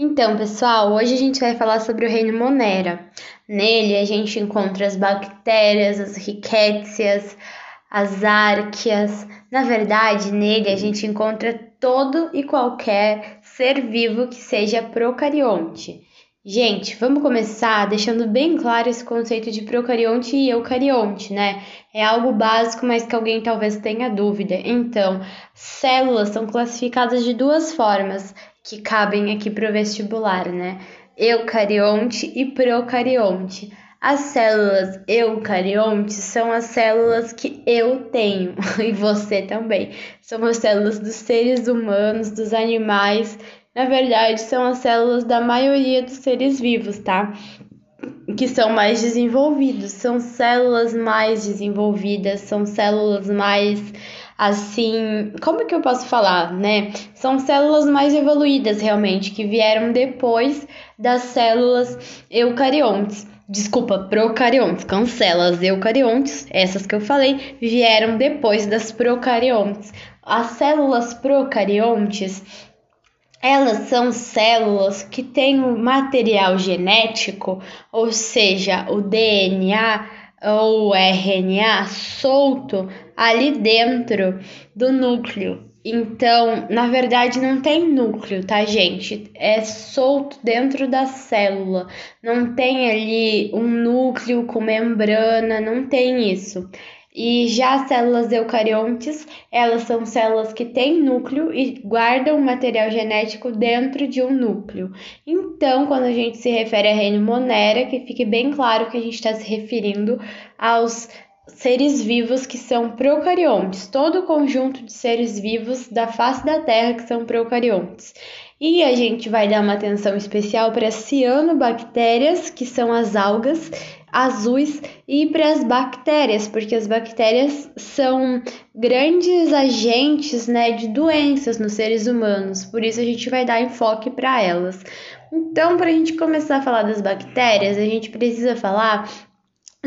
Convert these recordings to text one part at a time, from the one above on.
Então, pessoal, hoje a gente vai falar sobre o reino Monera. Nele a gente encontra as bactérias, as rickétsias, as árqueas. Na verdade, nele a gente encontra todo e qualquer ser vivo que seja procarionte. Gente, vamos começar deixando bem claro esse conceito de procarionte e eucarionte, né? É algo básico, mas que alguém talvez tenha dúvida. Então, células são classificadas de duas formas que cabem aqui para o vestibular, né? Eucarionte e procarionte. As células eucariontes são as células que eu tenho e você também. São as células dos seres humanos, dos animais na verdade, são as células da maioria dos seres vivos, tá? Que são mais desenvolvidos, são células mais desenvolvidas, são células mais assim, como que eu posso falar, né? São células mais evoluídas realmente, que vieram depois das células eucariontes. Desculpa, procariontes, cancela as eucariontes, essas que eu falei, vieram depois das procariontes. As células procariontes elas são células que têm o material genético, ou seja, o DNA ou RNA solto ali dentro do núcleo. Então, na verdade, não tem núcleo, tá, gente? É solto dentro da célula. Não tem ali um núcleo com membrana, não tem isso. E já as células eucariontes, elas são células que têm núcleo e guardam material genético dentro de um núcleo. Então, quando a gente se refere a reino Monera, que fique bem claro que a gente está se referindo aos seres vivos que são procariontes, todo o conjunto de seres vivos da face da Terra que são procariontes. E a gente vai dar uma atenção especial para as cianobactérias, que são as algas, azuis e para as bactérias, porque as bactérias são grandes agentes né, de doenças nos seres humanos, por isso a gente vai dar enfoque para elas. Então, para a gente começar a falar das bactérias, a gente precisa falar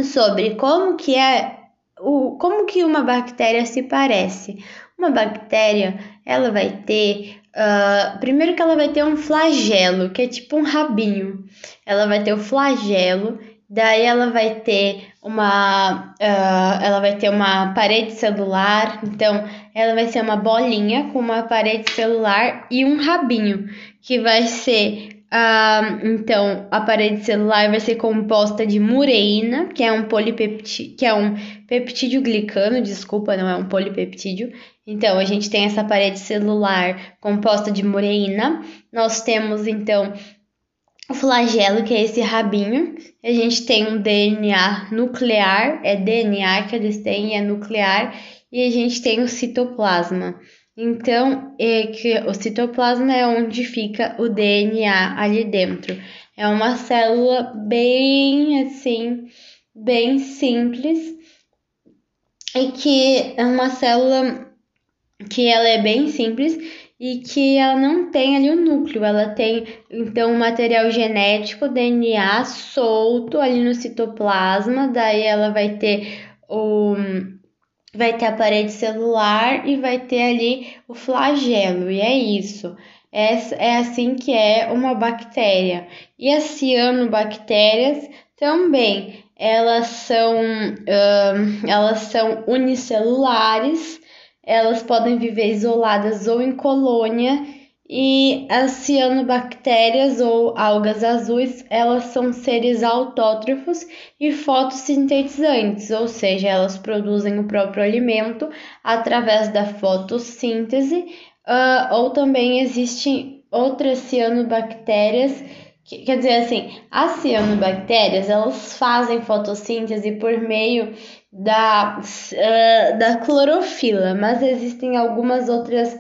sobre como que é o, como que uma bactéria se parece. Uma bactéria, ela vai ter Uh, primeiro que ela vai ter um flagelo, que é tipo um rabinho. Ela vai ter o flagelo Daí ela vai ter uma, uh, ela vai ter uma parede celular, então ela vai ser uma bolinha com uma parede celular e um rabinho, que vai ser, uh, então a parede celular vai ser composta de mureína, que é um polipeptídeo, que é um peptídeo glicano, desculpa, não é um polipeptídeo. Então a gente tem essa parede celular composta de mureína. Nós temos então o flagelo, que é esse rabinho. A gente tem um DNA nuclear, é DNA que eles têm, é nuclear, e a gente tem o citoplasma. Então, é que o citoplasma é onde fica o DNA ali dentro. É uma célula bem assim, bem simples, e que é uma célula que ela é bem simples e que ela não tem ali o núcleo, ela tem então o material genético, DNA solto ali no citoplasma, daí ela vai ter o vai ter a parede celular e vai ter ali o flagelo, e é isso. É, é assim que é uma bactéria. E as cianobactérias também, elas são, elas são unicelulares, elas podem viver isoladas ou em colônia, e as cianobactérias ou algas azuis, elas são seres autótrofos e fotossintetizantes, ou seja, elas produzem o próprio alimento através da fotossíntese, uh, ou também existem outras cianobactérias Quer dizer assim, as cianobactérias elas fazem fotossíntese por meio da, uh, da clorofila, mas existem algumas outras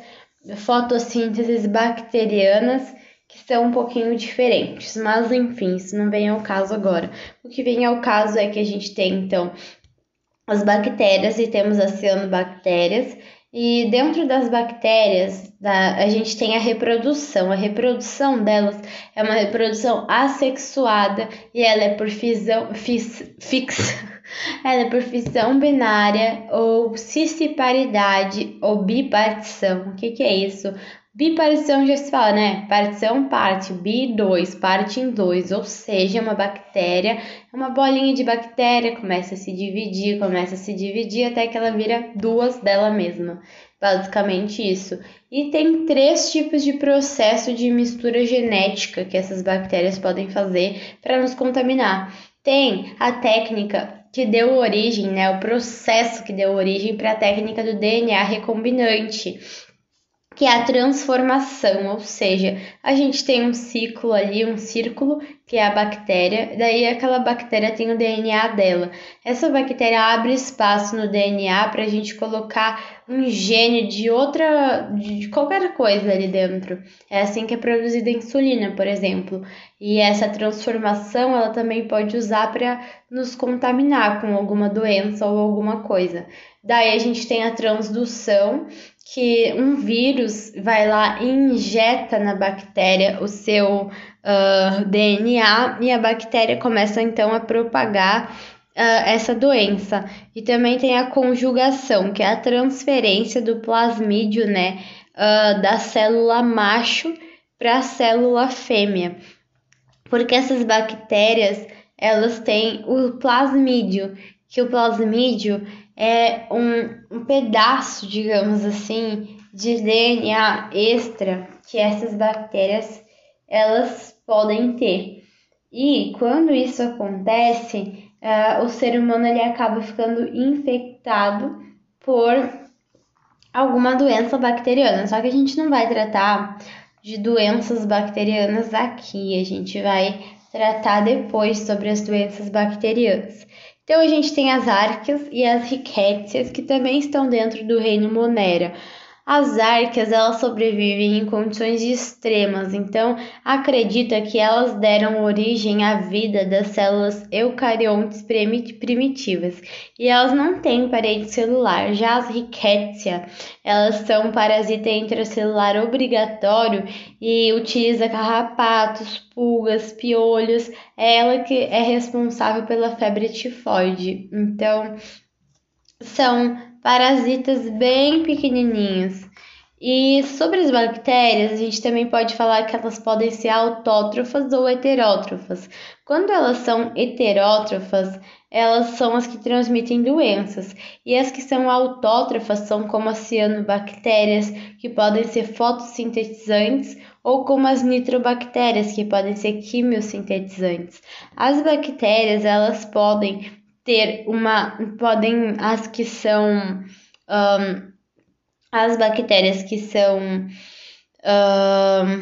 fotossínteses bacterianas que são um pouquinho diferentes. Mas enfim, isso não vem ao caso agora. O que vem ao caso é que a gente tem então as bactérias e temos as cianobactérias e dentro das bactérias, da, a gente tem a reprodução. A reprodução delas é uma reprodução assexuada e ela é por fisão, fis, fixa. Ela é por fissão binária ou cisparidade ou bipartição. O que, que é isso? Bipartição já se fala, né? Partição, parte, bi, dois, parte em dois, ou seja, uma bactéria, uma bolinha de bactéria, começa a se dividir, começa a se dividir até que ela vira duas dela mesma. Basicamente isso. E tem três tipos de processo de mistura genética que essas bactérias podem fazer para nos contaminar. Tem a técnica que deu origem, né, o processo que deu origem para a técnica do DNA recombinante, que é a transformação, ou seja, a gente tem um ciclo ali, um círculo, que é a bactéria, daí aquela bactéria tem o DNA dela. Essa bactéria abre espaço no DNA para a gente colocar um gene de outra, de qualquer coisa ali dentro. É assim que é produzida a insulina, por exemplo. E essa transformação ela também pode usar para nos contaminar com alguma doença ou alguma coisa. Daí a gente tem a transdução, que um vírus vai lá e injeta na bactéria o seu uh, ah, DNA e a bactéria começa então a propagar uh, essa doença. E também tem a conjugação, que é a transferência do plasmídio, né, uh, da célula macho para a célula fêmea. Porque essas bactérias, elas têm o plasmídio, que o plasmídio é um, um pedaço, digamos assim, de DNA extra que essas bactérias elas podem ter. E quando isso acontece, uh, o ser humano ele acaba ficando infectado por alguma doença bacteriana. Só que a gente não vai tratar de doenças bacterianas aqui, a gente vai tratar depois sobre as doenças bacterianas. Então a gente tem as árqueas e as rickétias que também estão dentro do reino Monera. As árqueas elas sobrevivem em condições extremas, então acredita que elas deram origem à vida das células eucariontes primitivas e elas não têm parede celular. Já as rickettsia, elas são parasita intracelular obrigatório e utiliza carrapatos, pulgas, piolhos. É ela que é responsável pela febre tifoide. Então, são parasitas bem pequenininhos. E sobre as bactérias, a gente também pode falar que elas podem ser autótrofas ou heterótrofas. Quando elas são heterótrofas, elas são as que transmitem doenças, e as que são autótrofas são como as cianobactérias, que podem ser fotossintetizantes, ou como as nitrobactérias, que podem ser quimiosintetizantes. As bactérias, elas podem ter uma. podem. as que são. Um, as bactérias que são. Um,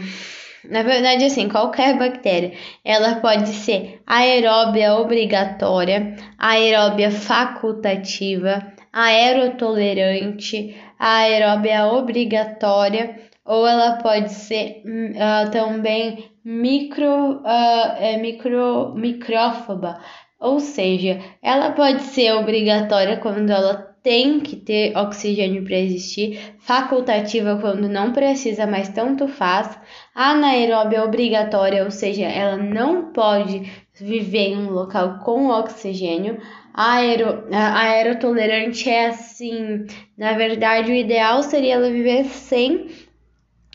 na verdade, assim, qualquer bactéria, ela pode ser aeróbia obrigatória, aeróbia facultativa, aerotolerante, aeróbia obrigatória, ou ela pode ser uh, também micro, uh, é, micro, micrófoba, ou seja, ela pode ser obrigatória quando ela tem que ter oxigênio para existir, facultativa quando não precisa, mas tanto faz, anaeróbia obrigatória, ou seja, ela não pode viver em um local com oxigênio. Aero, aerotolerante é assim, na verdade, o ideal seria ela viver sem,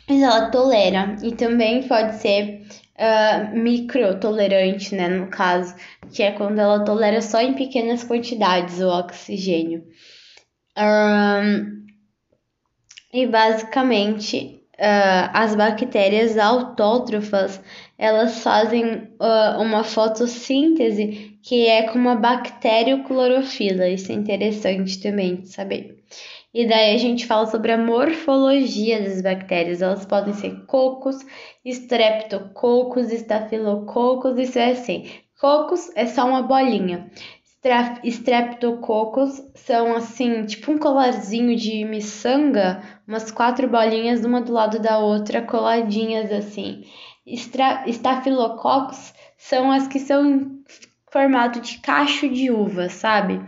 mas ela tolera. E também pode ser uh, microtolerante, né, no caso, que é quando ela tolera só em pequenas quantidades o oxigênio. Um, e basicamente uh, as bactérias autótrofas elas fazem uh, uma fotossíntese que é com uma bacterioclorofila. Isso é interessante também de saber. E daí a gente fala sobre a morfologia das bactérias. Elas podem ser cocos, streptococcus, estafilococcus, isso é assim. Cocos é só uma bolinha. Streptococcus são assim, tipo um colarzinho de miçanga, umas quatro bolinhas uma do lado da outra, coladinhas assim. Estafilococcus são as que são em formato de cacho de uva, sabe?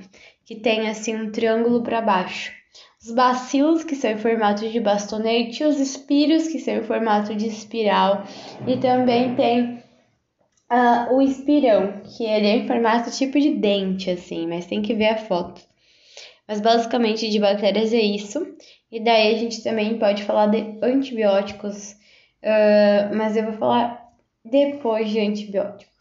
Que tem assim um triângulo para baixo os bacilos, que são em formato de bastonete, os espiros, que são em formato de espiral, e também tem uh, o espirão, que ele é em formato tipo de dente, assim, mas tem que ver a foto. Mas basicamente de bactérias é isso. E daí a gente também pode falar de antibióticos, uh, mas eu vou falar depois de antibióticos.